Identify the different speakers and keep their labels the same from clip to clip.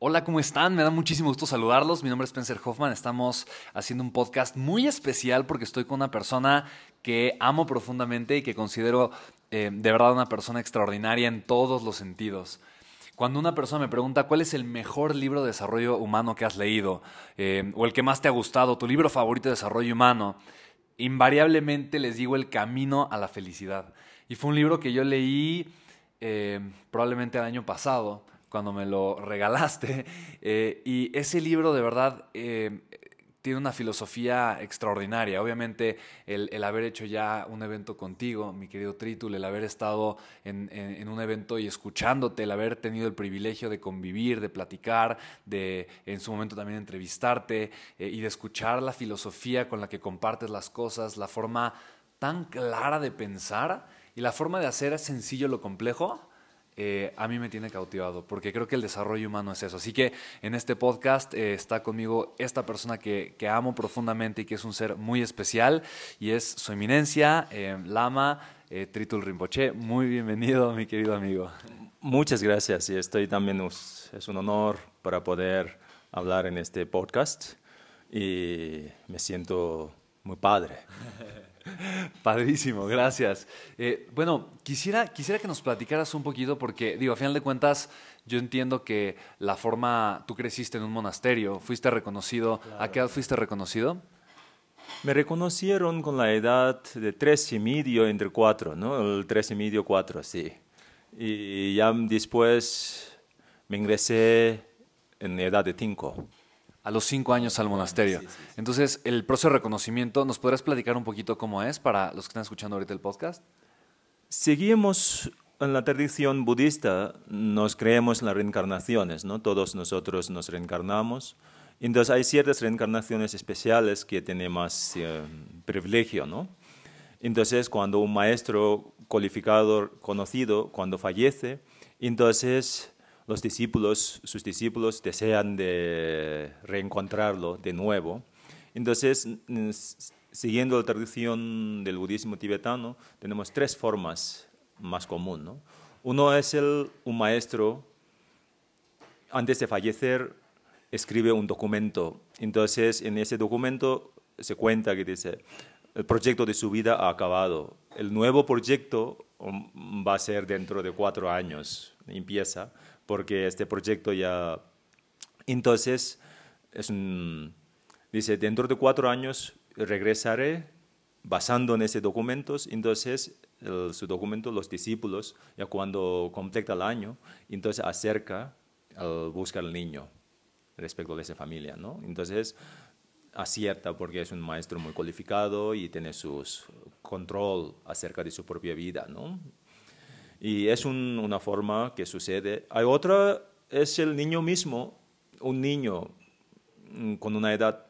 Speaker 1: Hola, ¿cómo están? Me da muchísimo gusto saludarlos. Mi nombre es Spencer Hoffman. Estamos haciendo un podcast muy especial porque estoy con una persona que amo profundamente y que considero eh, de verdad una persona extraordinaria en todos los sentidos. Cuando una persona me pregunta cuál es el mejor libro de desarrollo humano que has leído eh, o el que más te ha gustado, tu libro favorito de desarrollo humano, invariablemente les digo El Camino a la Felicidad. Y fue un libro que yo leí eh, probablemente el año pasado cuando me lo regalaste. Eh, y ese libro de verdad eh, tiene una filosofía extraordinaria. Obviamente el, haber hecho ya un evento contigo, mi querido Tritul, el haber estado en, un evento y escuchándote, el haber tenido el privilegio de convivir, de platicar, de en su momento también entrevistarte eh, y de escuchar la filosofía con la que compartes las cosas, la forma tan clara de pensar y la forma de hacer sencillo lo complejo eh, a mí me tiene cautivado, porque creo que el desarrollo humano es eso. Así que en este podcast eh, está conmigo esta persona que, amo profundamente y que es un ser muy especial, y es su eminencia, eh, Lama Tritul Rinpoche. Muy bienvenido, mi querido amigo.
Speaker 2: Muchas gracias, y estoy también, es un honor para poder hablar en este podcast, y me siento muy padre.
Speaker 1: Padrísimo, gracias. Eh, bueno, quisiera, quisiera que nos platicaras un poquito porque, digo, a final de cuentas, yo entiendo que la forma, tú creciste en un monasterio, fuiste reconocido, ¿a qué edad fuiste reconocido?
Speaker 2: Me reconocieron con la edad de tres y medio entre cuatro, ¿no? El tres y medio, cuatro, sí. Y ya después me ingresé en edad de cinco
Speaker 1: a los cinco años al monasterio. Entonces, el proceso de reconocimiento, ¿nos podrías platicar un poquito cómo es para los que están escuchando ahorita el podcast?
Speaker 2: Seguimos en la tradición budista, nos creemos en las reencarnaciones, ¿no? Todos nosotros nos reencarnamos. Entonces, hay ciertas reencarnaciones especiales que tienen más eh, privilegio, ¿no? Entonces, cuando un maestro cualificado, conocido, cuando fallece, entonces los discípulos, sus discípulos desean de reencontrarlo de nuevo. Entonces, siguiendo la tradición del budismo tibetano, tenemos tres formas más comunes. Uno es el, un maestro, antes de fallecer, escribe un documento. Entonces, en ese documento se cuenta que dice, el proyecto de su vida ha acabado. El nuevo proyecto um, va a ser dentro de cuatro años, empieza porque este proyecto ya... Entonces, es dice, dentro de cuatro años regresaré basando en ese documentos, entonces su documento, los discípulos, ya cuando completa el año, entonces acerca al buscar al niño respecto de esa familia, ¿no? Entonces acierta porque es un maestro muy cualificado y tiene su control acerca de su propia vida, ¿no? Y es una forma que sucede. Hay otra, es el niño mismo, un niño mm, con una edad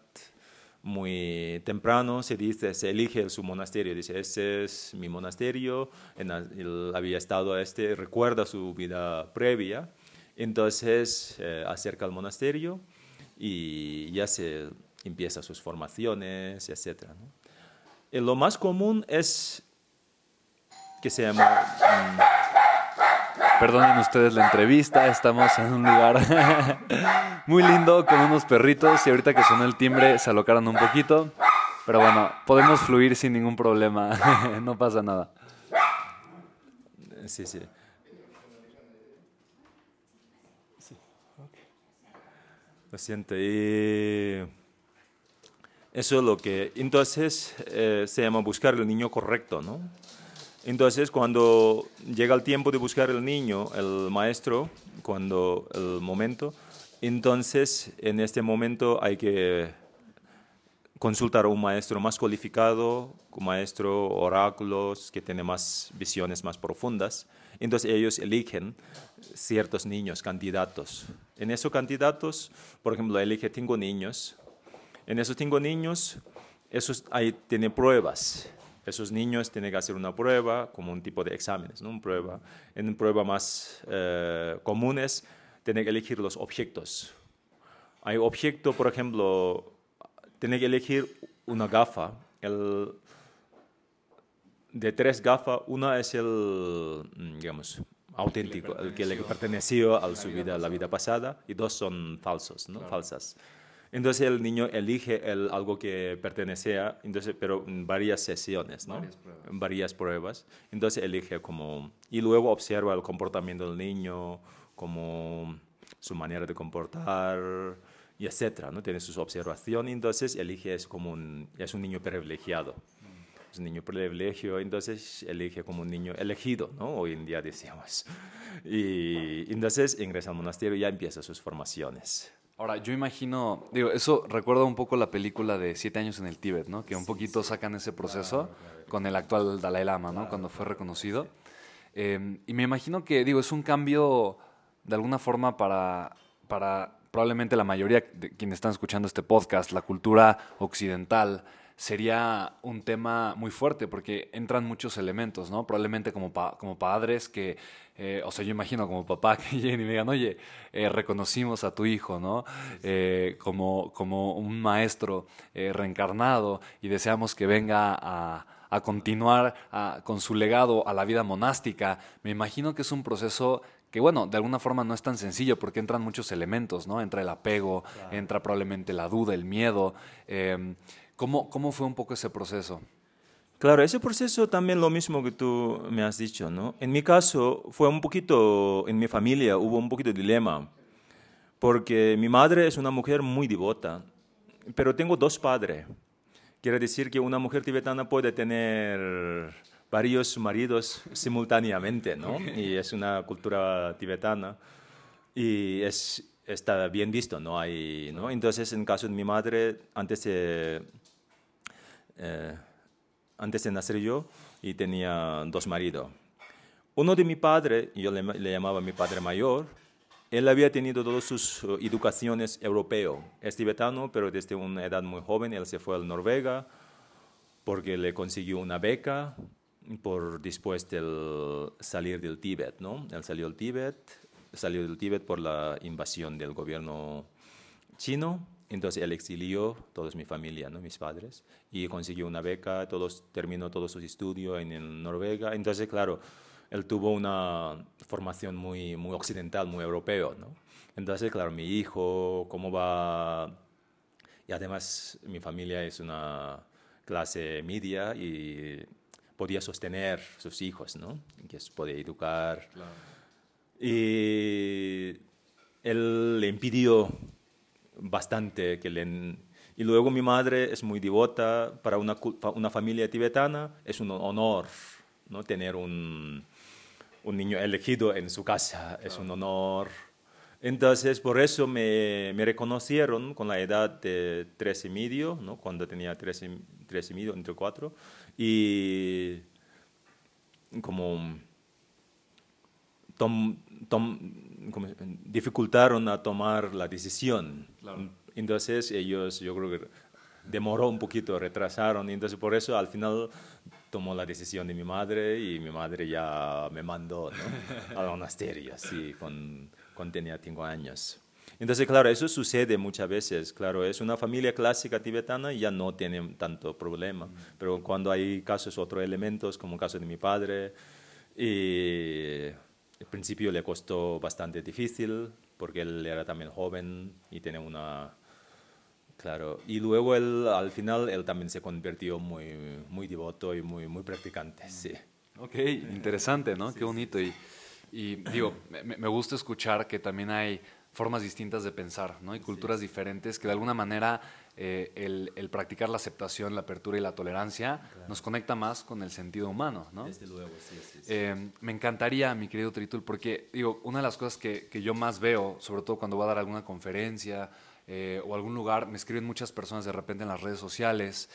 Speaker 2: muy temprano, se dice, se elige su monasterio, dice, este es mi monasterio, él había estado a este, recuerda su vida previa, entonces eh, acerca al monasterio y ya se empieza sus formaciones, etc. Y lo más común es que se llama... Mm,
Speaker 1: Perdonen ustedes la entrevista, estamos en un lugar muy lindo con unos perritos y ahorita que sonó el timbre se alocaron un poquito. Pero bueno, podemos fluir sin ningún problema, no pasa nada.
Speaker 2: Sí, sí. Lo siento. Y eso es lo que... Entonces eh, se llama buscar el niño correcto, ¿no? Entonces cuando llega el tiempo de buscar el niño, el maestro, cuando el momento, entonces en este momento hay que consultar a un maestro más cualificado, un maestro oráculos que tiene más visiones más profundas. Entonces ellos eligen ciertos niños, candidatos. En esos candidatos, por ejemplo, elige cinco niños. En esos cinco niños, esos ahí tiene pruebas. Esos niños tienen que hacer una prueba, como un tipo de exámenes, ¿no? Una prueba. En pruebas más eh, comunes, tienen que elegir los objetos. Hay objeto, por ejemplo, tiene que elegir una gafa. El, de tres gafas, una es el, mm, digamos, auténtico, el que le perteneció a su vida, la vida pasada, y dos son falsos, ¿no? falsas. Entonces el niño elige el, algo que pertenecía, entonces, pero en varias sesiones, ¿no? varias, pruebas. varias pruebas. Entonces elige como, y luego observa el comportamiento del niño, como su manera de comportar, y etcétera, ¿no? Tiene sus observaciones, entonces elige es como un, es un niño privilegiado. Es un niño privilegio, entonces elige como un niño elegido, ¿no? Hoy en día decíamos. Y entonces ingresa al monasterio y ya empieza sus formaciones.
Speaker 1: Ahora, yo imagino, digo, eso recuerda un poco la película de Siete años en el Tíbet, ¿no? Que un poquito sacan ese proceso con el actual Dalai Lama, ¿no? Cuando fue reconocido. Eh, y me imagino que, digo, es un cambio de alguna forma para, para probablemente la mayoría de quienes están escuchando este podcast, la cultura occidental, sería un tema muy fuerte porque entran muchos elementos, ¿no? Probablemente como, como padres que, eh, o sea, yo imagino como papá que lleguen y me digan, oye, eh, reconocimos a tu hijo, ¿no? Eh, como, como un maestro reencarnado y deseamos que venga a, a continuar con su legado a la vida monástica. Me imagino que es un proceso que bueno, de alguna forma no es tan sencillo porque entran muchos elementos, ¿no? Entra el apego, entra probablemente la duda, el miedo. Em, ¿cómo, ¿Cómo fue un poco ese proceso?
Speaker 2: Claro, ese proceso también lo mismo que tú me has dicho, ¿no? En mi caso fue un poquito, en mi familia hubo un poquito de dilema, porque mi madre es una mujer muy devota, pero tengo dos padres. Quiere decir que una mujer tibetana puede tener varios maridos simultáneamente, ¿no? Y es una cultura tibetana y es, está bien visto, ¿no? Hay, ¿no? Entonces, en caso de mi madre, antes de, eh, antes de nacer yo, y tenía dos maridos. Uno de mi padre, yo le, le llamaba mi padre mayor, él había tenido todas sus uh, educaciones europeo. Es tibetano, pero desde una edad muy joven él se fue a Noruega porque le consiguió una beca por después del salir del Tíbet, ¿no? Él salió del Tíbet, salió del Tíbet por la invasión del gobierno chino, entonces él exilió toda mi familia, ¿no? mis padres, y consiguió una beca, todos, terminó todos sus estudios en, Noruega, entonces claro, él tuvo una formación muy, muy occidental, muy europeo, ¿no? Entonces, claro, mi hijo, cómo va, y además mi familia es una clase media y podía sostener sus hijos, ¿no? Que se podía educar. Y él le impidió bastante que le... Y luego mi madre es muy devota, para una, una familia tibetana es un honor, ¿no? Tener un, un niño elegido en su casa, es un honor. Entonces, por eso me, me, reconocieron con la edad de tres y medio, ¿no? cuando tenía tres y, tres y medio, entre cuatro y como, dificultaron a tomar la decisión. Entonces ellos, yo creo que demoró un poquito, retrasaron, entonces por eso al final tomó la decisión de mi madre y mi madre ya me mandó ¿no? al monasterio, así, con, cuando tenía cinco años. Entonces, claro, eso sucede muchas veces. Claro, es una familia clásica tibetana y ya no tiene tanto problema. Pero cuando hay casos, otros elementos, como el caso de mi padre, y al principio le costó bastante difícil porque él era también joven y tenía una... Claro, y luego él, al final él también se convirtió muy, muy devoto y muy, muy practicante, sí.
Speaker 1: Ok, interesante, ¿no? Qué bonito. Y, y digo, me, me gusta escuchar que también hay formas distintas de pensar, ¿no? Y culturas diferentes que de alguna manera eh, el, el, practicar la aceptación, la apertura y la tolerancia nos conecta más con el sentido humano, ¿no?
Speaker 2: Desde luego, sí, sí, sí.
Speaker 1: Eh, me encantaría, mi querido Tritul, porque digo, una de las cosas que, que, yo más veo, sobre todo cuando voy a dar alguna conferencia eh, o algún lugar, me escriben muchas personas de repente en las redes sociales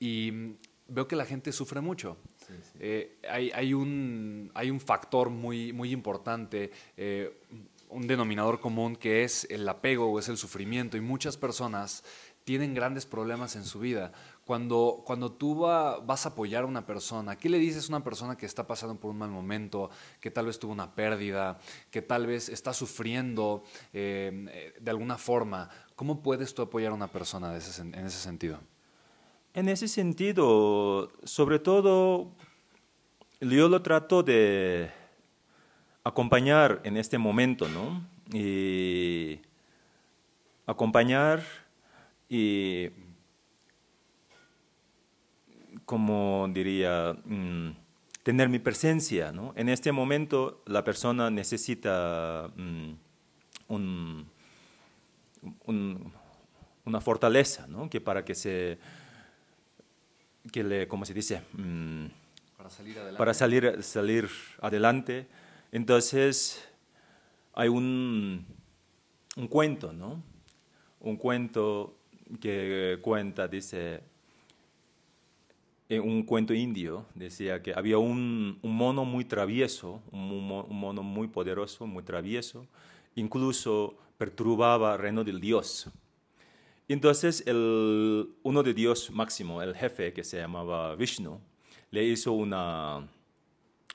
Speaker 1: y veo que la gente sufre mucho. Sí, sí. Eh, hay, hay, un, hay un factor muy, muy importante, eh, un denominador común que es el apego o es el sufrimiento y muchas personas tienen grandes problemas en su vida. Cuando, cuando tú va, vas a apoyar a una persona, ¿qué le dices a una persona que está pasando por un mal momento, que tal vez tuvo una pérdida, que tal vez está sufriendo eh, de alguna forma? ¿Cómo puedes tú apoyar a una persona en ese sentido?
Speaker 2: En ese sentido, sobre todo, yo lo trato de acompañar en este momento, ¿no? Y acompañar y, como diría, mm, tener mi presencia, ¿no? En este momento la persona necesita mm, un, un, una fortaleza, ¿no? Que para que se, que le, ¿cómo se dice?
Speaker 1: Mm, para salir adelante.
Speaker 2: Para salir, salir adelante. Entonces, hay un, un cuento, ¿no? Un cuento que cuenta, dice, en un cuento indio, decía que había un, un mono muy travieso, un, mono muy poderoso, muy travieso, incluso perturbaba el reino del dios. Entonces, el, uno de Dios máximo, el jefe que se llamaba Vishnu, le hizo una,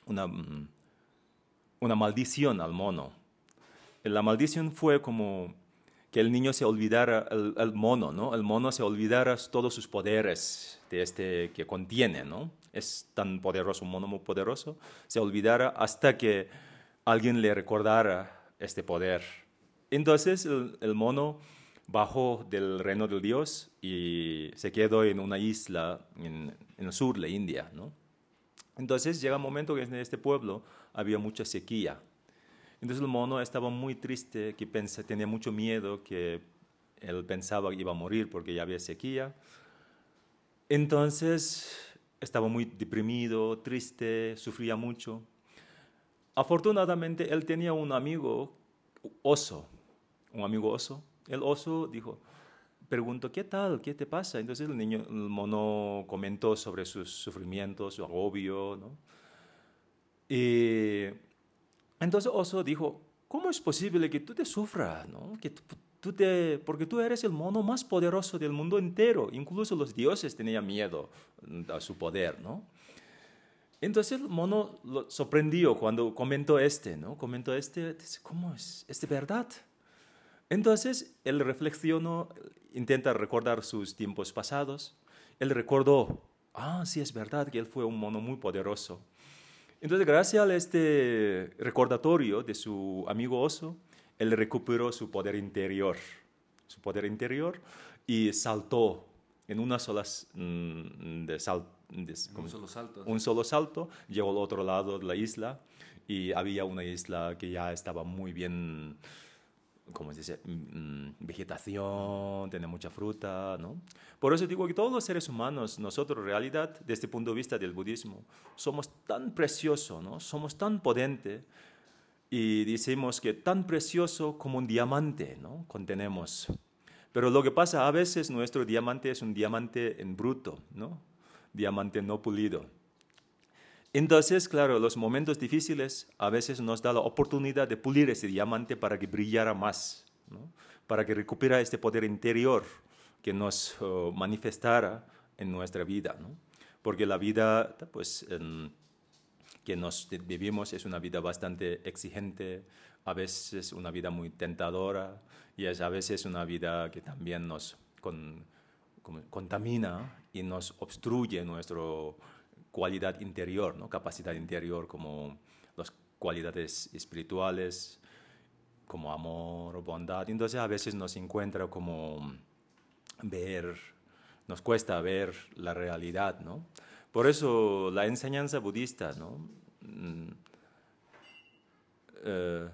Speaker 2: una maldición al mono. La maldición fue como que el niño se olvidara, el, el, mono, ¿no? El mono se olvidara todos sus poderes de este que contiene, ¿no? Es tan poderoso, un mono muy poderoso, se olvidara hasta que alguien le recordara este poder. Entonces el, el mono bajó del reino del Dios y se quedó en una isla en, el sur de India, ¿no? Entonces llega un momento que en este pueblo había mucha sequía entonces el mono estaba muy triste, que pensé, tenía mucho miedo, que él pensaba que iba a morir porque ya había sequía. Entonces estaba muy deprimido, triste, sufría mucho. Afortunadamente él tenía un amigo oso, un amigo oso. El oso dijo, preguntó, ¿qué tal? ¿Qué te pasa? Entonces el niño, el mono comentó sobre sus sufrimientos, su agobio, ¿no? Y entonces Oso dijo, ¿cómo es posible que tú te sufras? ¿no? Que tú, tú te, porque tú eres el mono más poderoso del mundo entero. Incluso los dioses tenían miedo a su poder. ¿no? Entonces el mono lo sorprendió cuando comentó este, ¿no? Comentó este, dice, ¿cómo es? ¿Es de verdad? Entonces él reflexionó, intenta recordar sus tiempos pasados. Él recordó, ah, sí es verdad que él fue un mono muy poderoso. Entonces, gracias a este recordatorio de su amigo oso, él recuperó su poder interior, su poder interior y saltó en una sola mm, de sal, de,
Speaker 1: un, solo salto,
Speaker 2: un solo salto, llegó al otro lado de la isla y había una isla que ya estaba muy bien como se dice, mm, vegetación, tiene mucha fruta, ¿no? Por eso digo que todos los seres humanos, nosotros en realidad, desde este punto de vista del budismo, somos tan preciosos, ¿no? Somos tan potentes y decimos que tan precioso como un diamante, ¿no? Contenemos. Pero lo que pasa, a veces nuestro diamante es un diamante en bruto, ¿no? Diamante no pulido. Entonces, claro, los momentos difíciles a veces nos da la oportunidad de pulir ese diamante para que brillara más, ¿no? para que recupera este poder interior que nos uh, manifestara en nuestra vida. ¿no? Porque la vida pues, en, que nos vivimos es una vida bastante exigente, a veces una vida muy tentadora y es a veces una vida que también nos con, con, contamina y nos obstruye nuestro cualidad interior, ¿no? capacidad interior como los cualidades espirituales como amor, bondad. Entonces a veces nos encuentra como ver, nos cuesta ver la realidad, ¿no? Por eso la enseñanza budista, ¿no? Mm, eh,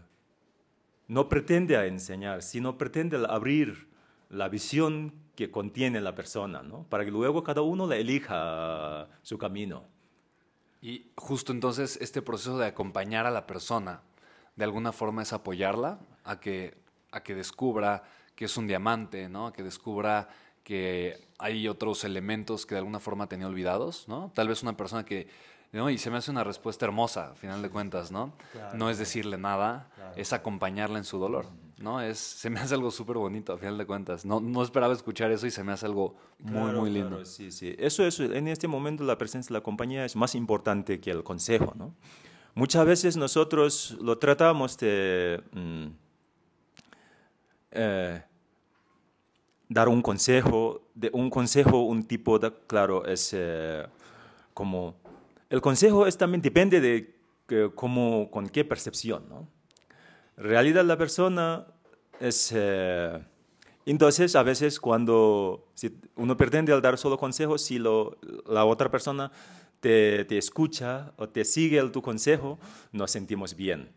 Speaker 2: no pretende enseñar, sino pretende abrir la visión que contiene la persona, ¿no? Para que luego cada uno le elija su camino.
Speaker 1: Y justo entonces este proceso de acompañar a la persona, de alguna forma es apoyarla a que, a que descubra que es un diamante, ¿no? A que descubra que hay otros elementos que de alguna forma tenía olvidados, ¿no? Tal vez una persona que, ¿no? Y se me hace una respuesta hermosa, a final de cuentas, ¿no? no es decirle nada, es acompañarla en su dolor, ¿no? Es, se me hace algo súper bonito, a final de cuentas. No, no esperaba escuchar eso y se me hace algo muy, muy lindo.
Speaker 2: sí, sí. Eso es, en este momento la presencia de la compañía es más importante que el consejo, ¿no? Muchas veces nosotros lo tratamos de... Mm, eh, dar un consejo, de un consejo, un tipo de, claro, es eh, como, el consejo es también depende de que, cómo, con qué percepción, ¿no? Realidad la persona es, eh, entonces a veces cuando si uno pretende dar solo consejos, si lo, la otra persona te, te escucha o te sigue el, tu consejo, nos sentimos bien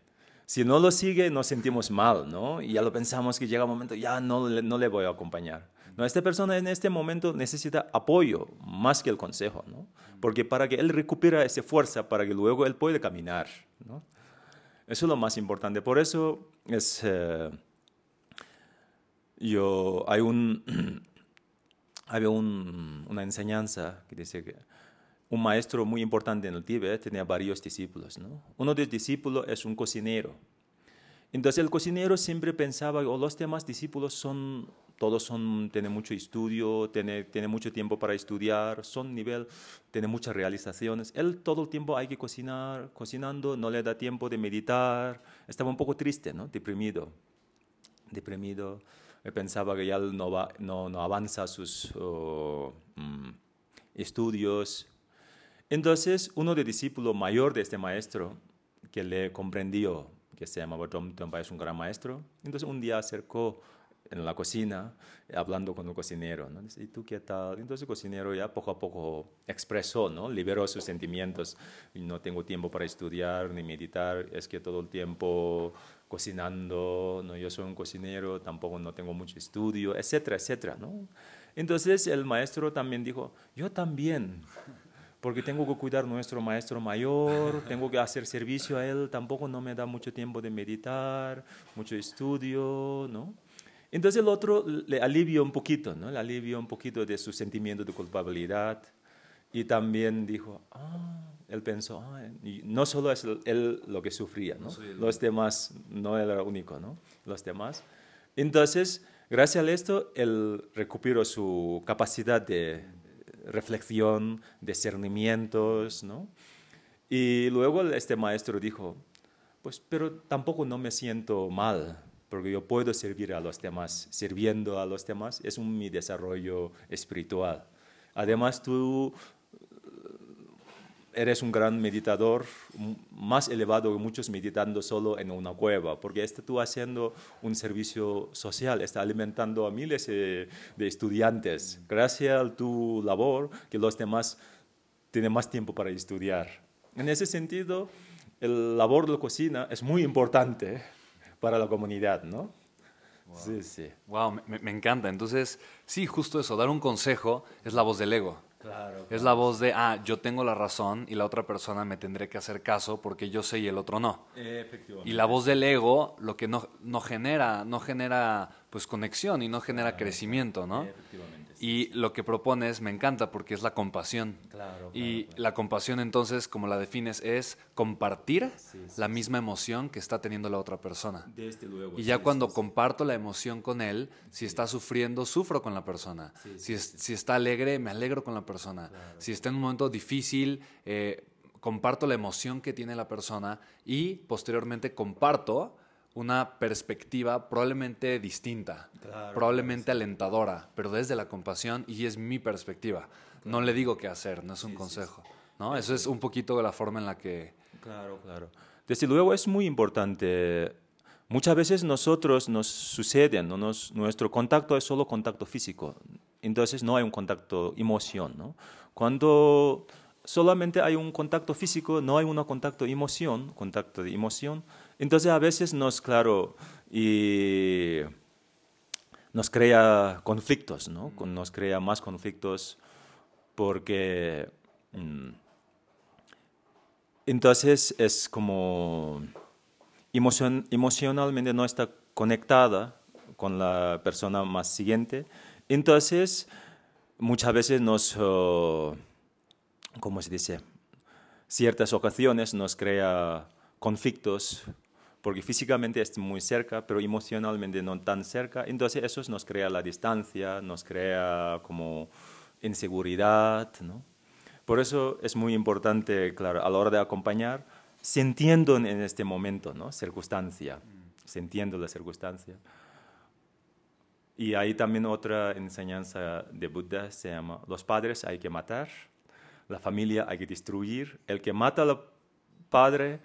Speaker 2: si no lo sigue, nos sentimos mal, ¿no? Y ya lo pensamos que llega un momento, ya no, no le voy a acompañar. No, esta persona en este momento necesita apoyo más que el consejo, ¿no? Porque para que él recupere esa fuerza, para que luego él pueda caminar, ¿no? Eso es lo más importante. Por eso es... Eh, yo, hay un... había un, una enseñanza que dice que un maestro muy importante en el Tíbet tenía varios discípulos. ¿no? Uno de los discípulos es un cocinero. Entonces el cocinero siempre pensaba, o oh, los demás discípulos son, todos son, tienen mucho estudio, tienen, tiene mucho tiempo para estudiar, son nivel, tienen muchas realizaciones. Él todo el tiempo hay que cocinar, cocinando, no le da tiempo de meditar. Estaba un poco triste, ¿no? deprimido. Deprimido. Pensaba que ya no, va, no, no avanza sus oh, mm, estudios, entonces, uno de discípulos mayor de este maestro, que le comprendió, que se llamaba Tom Tompa, es un gran maestro, entonces un día acercó en la cocina, hablando con un cocinero, ¿no? ¿y tú qué tal? Entonces el cocinero ya poco a poco expresó, ¿no? Liberó sus sentimientos. No tengo tiempo para estudiar ni meditar, es que todo el tiempo cocinando, ¿no? Yo soy un cocinero, tampoco no tengo mucho estudio, etcétera, etcétera, ¿no? Entonces el maestro también dijo, yo también porque tengo que cuidar a nuestro maestro mayor, tengo que hacer servicio a él, tampoco no me da mucho tiempo de meditar, mucho estudio, ¿no? Entonces el otro le alivió un poquito, ¿no? Le alivió un poquito de su sentimiento de culpabilidad y también dijo, ah, él pensó, ah, no solo es él lo que sufría, ¿no? Los demás no era único, ¿no? Los demás. Entonces, gracias a esto, él recuperó su capacidad de, reflexión, discernimientos, ¿no? Y luego este maestro dijo, pues, pero tampoco no me siento mal, porque yo puedo servir a los demás. Sirviendo a los demás es un, mi desarrollo espiritual. Además, tú eres un gran meditador, más elevado que muchos meditando solo en una cueva, porque estás tú haciendo un servicio social, está alimentando a miles de, estudiantes. Gracias a tu labor, que los demás tienen más tiempo para estudiar. En ese sentido, el labor de la cocina es muy importante para la comunidad, ¿no?
Speaker 1: Sí, sí. Wow, me, me encanta. Entonces, sí, justo eso, dar un consejo es la voz del ego. Es la voz de, ah, yo tengo la razón y la otra persona me tendré que hacer caso porque yo sé y el otro no. Y la voz del ego lo que no, no genera, no genera pues conexión y no genera crecimiento, ¿no? Y lo que propones me encanta porque es la compasión. y la compasión entonces, como la defines, es compartir la misma emoción que está teniendo la otra persona. y ya cuando comparto la emoción con él, si está sufriendo, sufro con la persona. Si, si, está alegre, me alegro con la persona. Si está en un momento difícil, eh, comparto la emoción que tiene la persona y posteriormente comparto una perspectiva probablemente distinta, probablemente alentadora, pero desde la compasión y es mi perspectiva. No le digo qué hacer, no es un consejo. ¿no? Eso es un poquito de la forma en la que...
Speaker 2: Claro, claro. Desde luego es muy importante. Muchas veces nosotros nos sucede, ¿no? nuestro contacto es solo contacto físico, entonces no hay un contacto emoción. ¿no? Cuando solamente hay un contacto físico, no hay un contacto emoción, contacto de emoción, entonces a veces nos, claro, y nos crea conflictos, ¿no? nos crea más conflictos porque... Mm, entonces es como emocionalmente no está conectada con la persona más siguiente. Entonces, muchas veces nos, oh, ¿cómo se dice? Ciertas ocasiones nos crea conflictos porque físicamente es muy cerca, pero emocionalmente no tan cerca. Entonces eso nos crea la distancia, nos crea como inseguridad, ¿no? Por eso es muy importante, claro, a la hora de acompañar, sintiendo en este momento, ¿no? Circunstancia, sintiendo la circunstancia. Y hay también otra enseñanza de Buda, se llama, los padres hay que matar, la familia hay que destruir, el que mata al padre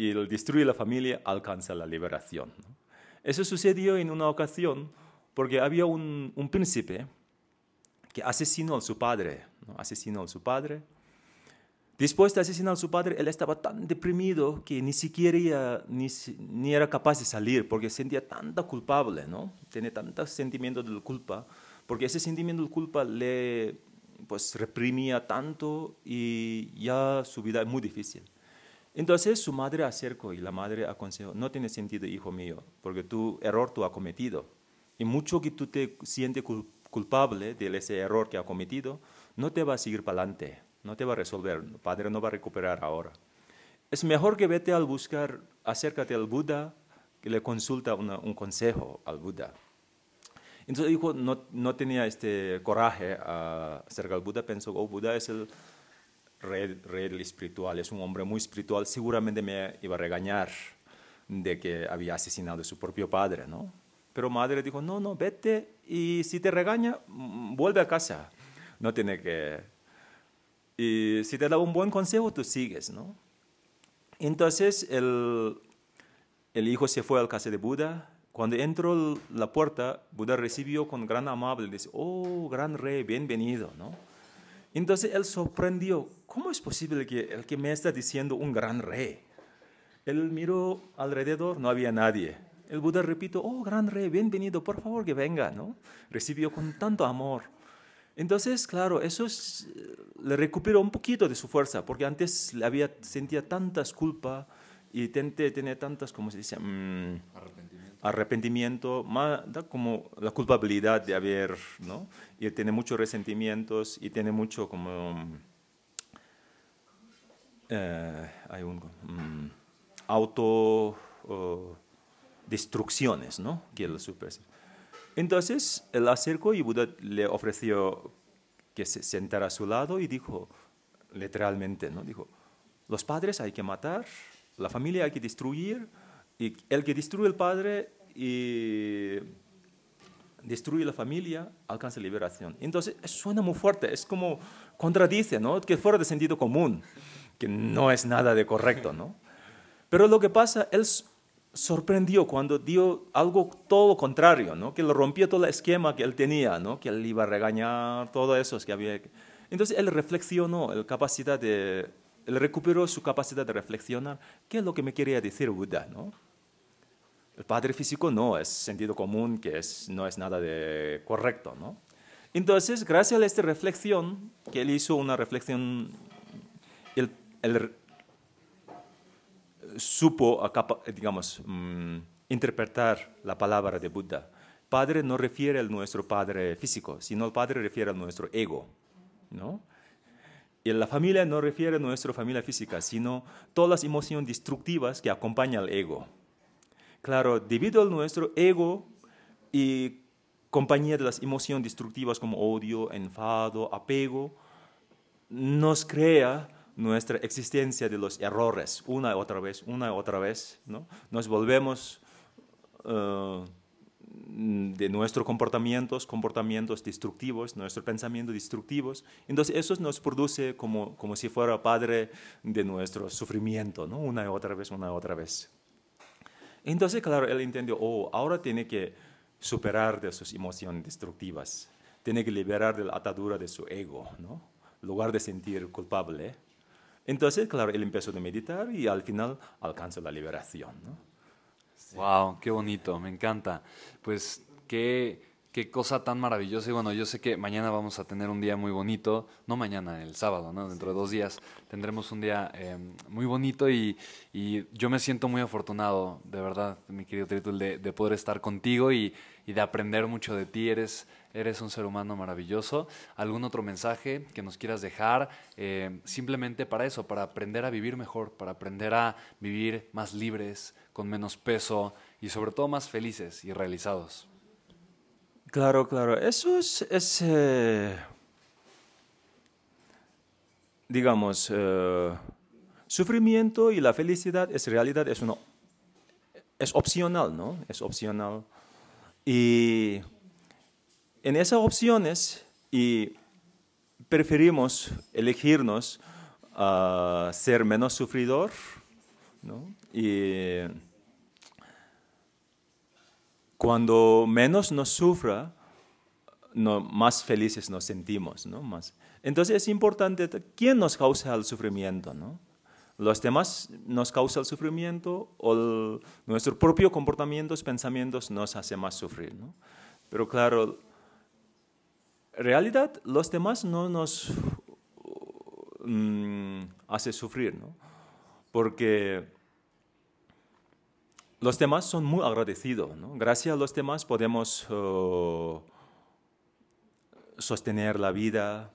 Speaker 2: y el destruye la familia alcanza la liberación. Eso sucedió en una ocasión porque había un, príncipe que asesinó a su padre, ¿no? asesinó a su padre. Después de asesinar a su padre, él estaba tan deprimido que ni siquiera ni, era capaz de salir porque sentía tanta culpable, ¿no? Tenía tanto sentimiento de culpa, porque ese sentimiento de culpa le pues reprimía tanto y ya su vida es muy difícil. Entonces su madre acercó y la madre aconsejó, no tiene sentido, hijo mío, porque tu error tú has cometido. Y mucho que tú te sientes culpable de ese error que ha cometido, no te va a seguir para adelante, no te va a resolver, el Padre no va a recuperar ahora. Es mejor que vete al buscar, acércate al Buda, que le consulta un consejo al Buda. Entonces hijo no, no tenía este coraje acerca al Buda, pensó, oh, Buda es el rey, rey espiritual, es un hombre muy espiritual, seguramente me iba a regañar de que había asesinado a su propio padre, ¿no? Pero madre dijo, no, no, vete y si te regaña, mm, vuelve a casa. No tiene que... Y si te da un buen consejo, tú sigues, ¿no? Entonces el, el hijo se fue al casa de Buda. Cuando entró la puerta, Buda recibió con gran amable, dice, oh, gran rey, bienvenido, ¿no? Entonces él sorprendió, ¿cómo es posible que el que me está diciendo un gran rey? Él miró alrededor, no había nadie. El Buda repito, oh, gran rey, bienvenido, por favor que venga, ¿no? Recibió con tanto amor. Entonces, claro, eso le recuperó un poquito de su fuerza, porque antes le había, sentía tantas culpas y tenía tantas, ¿cómo se dice? Mm, arrepentimiento. Más, como la culpabilidad de haber, ¿no? Y tiene muchos resentimientos y tiene mucho como... Eh, hay un mm, auto... Oh, destrucciones, ¿no? Que él Entonces, él acercó y Buda le ofreció que se sentara a su lado y dijo, literalmente, ¿no? Dijo, los padres hay que matar, la familia hay que destruir, y el que destruye el padre y destruye la familia alcanza liberación. Entonces, suena muy fuerte, es como contradice, ¿no? Que fuera de sentido común, que no es nada de correcto, ¿no? Pero lo que pasa, él sorprendió cuando dio algo todo contrario, ¿no? que lo rompió todo el esquema que él tenía, ¿no? que él iba a regañar, todo eso que había. Entonces él reflexionó, el capacidad de, él recuperó su capacidad de reflexionar, ¿qué es lo que me quería decir Buda? ¿no? El padre físico no, es sentido común, que es, no es nada de correcto. ¿no? Entonces, gracias a esta reflexión, que él hizo una reflexión, el supo, digamos, mm, interpretar la palabra de Buda. Padre no refiere al nuestro padre físico, sino el padre refiere a nuestro ego, ¿no? Y la familia no refiere a nuestra familia física, sino todas las emociones destructivas que acompañan al ego. Claro, debido a nuestro ego y compañía de las emociones destructivas como odio, enfado, apego, nos crea nuestra existencia de los errores una y otra vez, una y otra vez, ¿no? Nos volvemos, mm, de nuestros comportamientos, comportamientos destructivos, nuestros pensamientos destructivos. Entonces eso nos produce como, como si fuera padre de nuestro sufrimiento, ¿no? una y otra vez, una y otra vez. Entonces, claro, él entendió, oh, ahora tiene que superar de sus emociones destructivas, tiene que liberar de la atadura de su ego, ¿no? En lugar de sentir culpable. Entonces, claro, él empezó a meditar y al final alcanzó la liberación, ¿no?
Speaker 1: Wow, qué bonito, me encanta. Pues qué, qué cosa tan maravillosa. Y bueno, yo sé que mañana vamos a tener un día muy bonito, no mañana, el sábado, ¿no? Dentro de dos días tendremos un día eh, muy bonito y, y, yo me siento muy afortunado, de verdad, mi querido Tritul, de, de poder estar contigo y, y, de aprender mucho de ti. Eres, eres un ser humano maravilloso. ¿Algún otro mensaje que nos quieras dejar? Eh, simplemente para eso, para aprender a vivir mejor, para aprender a vivir más libres, con menos peso y sobre todo más felices y realizados.
Speaker 2: Claro, claro. Eso es, es eh, digamos, eh, sufrimiento y la felicidad es realidad, es, es opcional, ¿no? Es opcional. Y en esas opciones, y preferimos elegirnos a ser menos sufridor, ¿no? Y cuando menos nos sufra, no, más felices nos sentimos, ¿no? Más. Entonces es importante, ¿quién nos causa el sufrimiento, no? ¿Los demás nos causan el sufrimiento o nuestros propios comportamientos, pensamientos nos hacen más sufrir, ¿no? Pero claro, en realidad los demás no nos mm, hace sufrir, ¿no? Porque los demás son muy agradecidos. Gracias a los demás podemos uh, sostener la vida.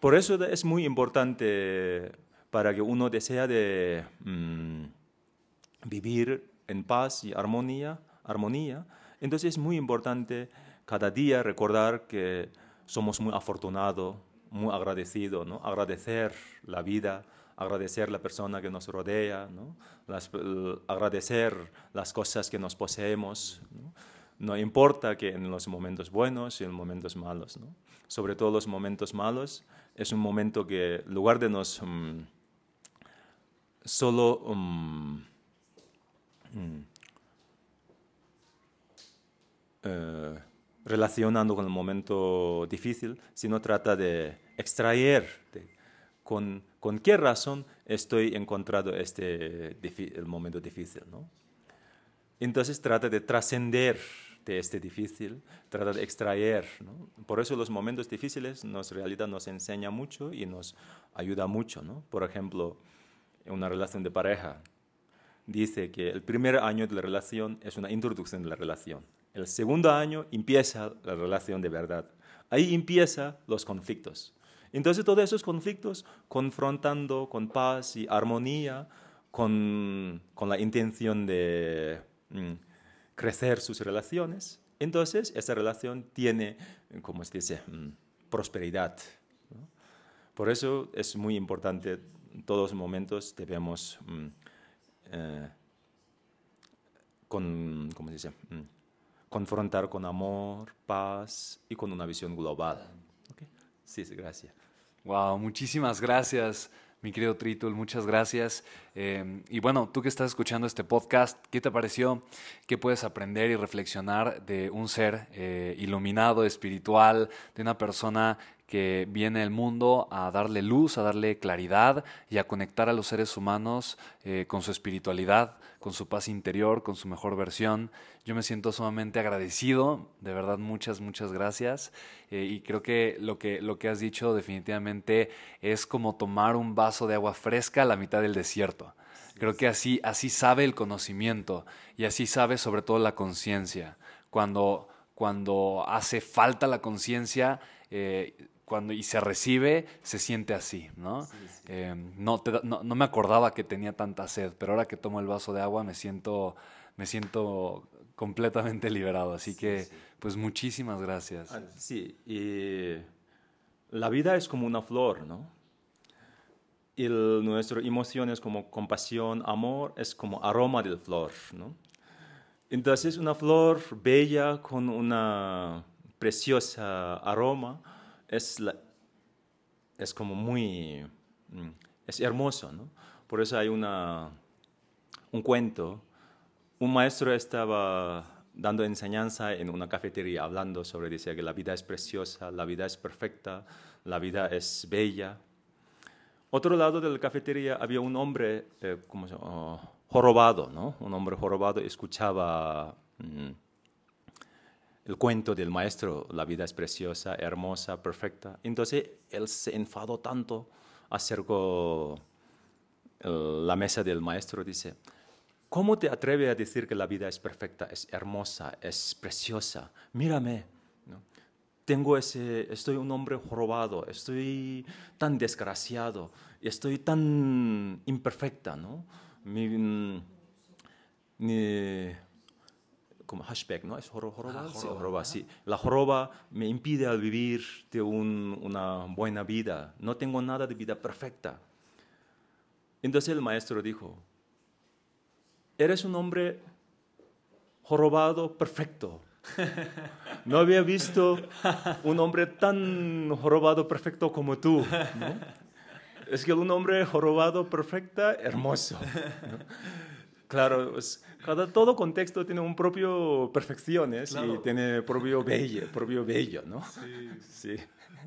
Speaker 2: Por eso es muy importante para que uno desea de mm, vivir en paz y armonía, armonía. Entonces es muy importante cada día recordar que somos muy afortunados, muy agradecidos, ¿no? agradecer la vida, agradecer la persona que nos rodea, ¿no? agradecer las cosas que nos poseemos. ¿no? importa que en los momentos buenos y en los momentos malos. Sobre todo los momentos malos es un momento que en lugar de nos mm, solo um, mm, eh, relacionando con el momento difícil, sino trata de extraer de, con con qué razón estoy encontrando este el momento difícil. ¿no? Entonces trata de trascender de este difícil, trata de extraer. ¿no? Por eso los momentos difíciles nos realidad nos enseña mucho y nos ayuda mucho. ¿no? Por ejemplo, en una relación de pareja, dice que el primer año de la relación es una introducción de la relación. El segundo año empieza la relación de verdad. Ahí empiezan los conflictos. Entonces todos esos conflictos, confrontando con paz y armonía, con, con la intención de mm, crecer sus relaciones, entonces esa relación tiene, como se dice, mm, prosperidad. Por eso es muy importante, en todos los momentos debemos mm, eh, con, ¿cómo se dice? confrontar con amor, paz y con una visión global. Sí, gracias.
Speaker 1: Wow, muchísimas gracias, mi querido Tritul, muchas gracias. Eh, y bueno, tú que estás escuchando este podcast, ¿qué te pareció? ¿Qué puedes aprender y reflexionar de un ser eh, iluminado, espiritual, de una persona que viene al mundo a darle luz, a darle claridad y a conectar a los seres humanos eh, con su espiritualidad, con su paz interior, con su mejor versión. Yo me siento sumamente agradecido, de verdad muchas, muchas gracias. Eh, y creo que lo, que lo que has dicho definitivamente es como tomar un vaso de agua fresca a la mitad del desierto. Creo que así, así sabe el conocimiento y así sabe sobre todo la conciencia. Cuando, cuando hace falta la conciencia, eh, cuando y se recibe, se siente así, ¿no? Eh, no, no, me acordaba que tenía tanta sed, pero ahora que tomo el vaso de agua me siento, me siento completamente liberado. Así que, pues muchísimas gracias.
Speaker 2: Ah, sí, y la vida es como una flor, ¿no? Y nuestras emociones como compasión, amor, es como aroma de flor, ¿no? Entonces, una flor bella con una preciosa aroma es, es como muy, mm, es hermoso, ¿no? Por eso hay una, un cuento. Un maestro estaba dando enseñanza en una cafetería, hablando sobre, decía que la vida es preciosa, la vida es perfecta, la vida es bella. Otro lado de la cafetería había un hombre, eh. Oh, jorobado, ¿no? Un hombre jorobado escuchaba mm, el cuento del maestro, la vida es preciosa, hermosa, perfecta. Entonces él se enfadó tanto, acercó la mesa del maestro, dice, ¿cómo te atreves a decir que la vida es perfecta, es hermosa, es preciosa? Mírame, tengo ese, estoy un hombre jorobado, estoy tan desgraciado, estoy tan imperfecta, ¿no? mi, mm, como hashback, ¿no? Es joroba, joroba, sí, La joroba me impide al vivir de una buena vida. No tengo nada de vida perfecta. Entonces el maestro dijo, eres un hombre jorobado perfecto. No había visto un hombre tan jorobado perfecto como tú. ¿no? es que un hombre jorobado perfecta, hermoso. Claro, pues, cada, todo contexto tiene un propio perfecciones y tiene propio bello, propio bello, ¿no?
Speaker 1: Sí. sí.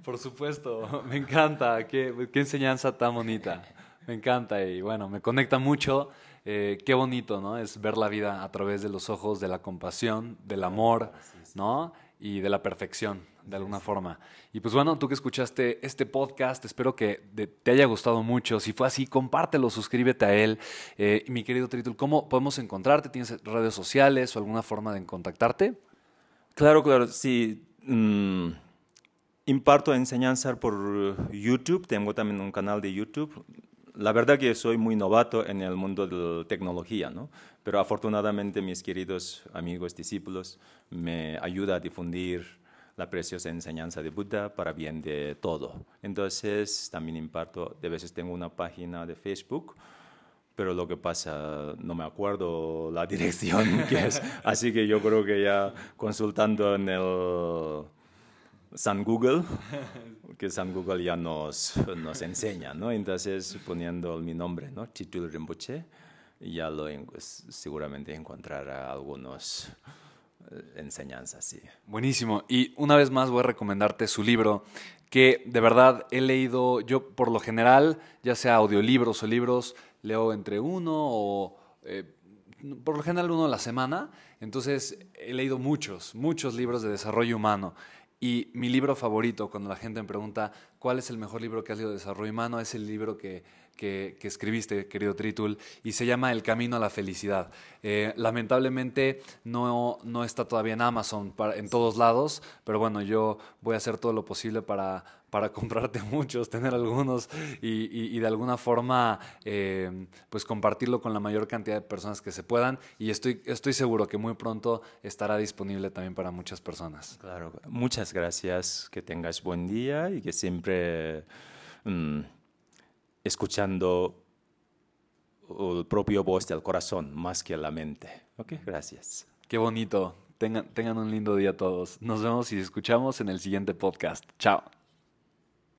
Speaker 1: Por supuesto, me encanta, qué, qué, enseñanza tan bonita, me encanta y bueno, me conecta mucho, eh, qué bonito, ¿no? Es ver la vida a través de los ojos de la compasión, del amor, ¿no? Y de la perfección de alguna forma. Y pues bueno, tú que escuchaste este podcast, espero que te haya gustado mucho. Si fue así, compártelo, suscríbete a él. Eh, mi querido Tritul, ¿cómo podemos encontrarte? ¿Tienes redes sociales o alguna forma de contactarte?
Speaker 2: Claro, claro, sí. Mm, imparto enseñanza por YouTube, tengo también un canal de YouTube. La verdad que soy muy novato en el mundo de la tecnología, ¿no? pero afortunadamente mis queridos amigos, discípulos, me ayudan a difundir la preciosa enseñanza de Buda para bien de todo. Entonces, también imparto, de veces tengo una página de Facebook, pero lo que pasa, no me acuerdo la dirección que es, así que yo creo que ya consultando en el San Google, que San Google ya nos, nos enseña, ¿no? Entonces, poniendo mi nombre, ¿no? Chitul Rinpoche, ya lo seguramente encontrará algunos enseñanza, sí.
Speaker 1: Buenísimo. Y una vez más voy a recomendarte su libro, que de verdad he leído, yo por lo general, ya sea audiolibros o libros, leo entre uno o eh, por lo general uno a la semana. Entonces he leído muchos, muchos libros de desarrollo humano. Y mi libro favorito, cuando la gente me pregunta cuál es el mejor libro que has leído de desarrollo humano, es el libro que que, escribiste, querido Tritul, y se llama El Camino a la Felicidad. Eh, lamentablemente no, no está todavía en Amazon en todos lados, pero bueno, yo voy a hacer todo lo posible para, para comprarte muchos, tener algunos y, de alguna forma eh, pues compartirlo con la mayor cantidad de personas que se puedan y estoy, estoy seguro que muy pronto estará disponible también para muchas personas.
Speaker 2: Claro, muchas gracias, que tengas buen día y que siempre... Mm, escuchando el propio voz del corazón más que la mente. Ok, gracias.
Speaker 1: Qué bonito. Tengan, tengan un lindo día todos. Nos vemos y escuchamos en el siguiente podcast. Chao.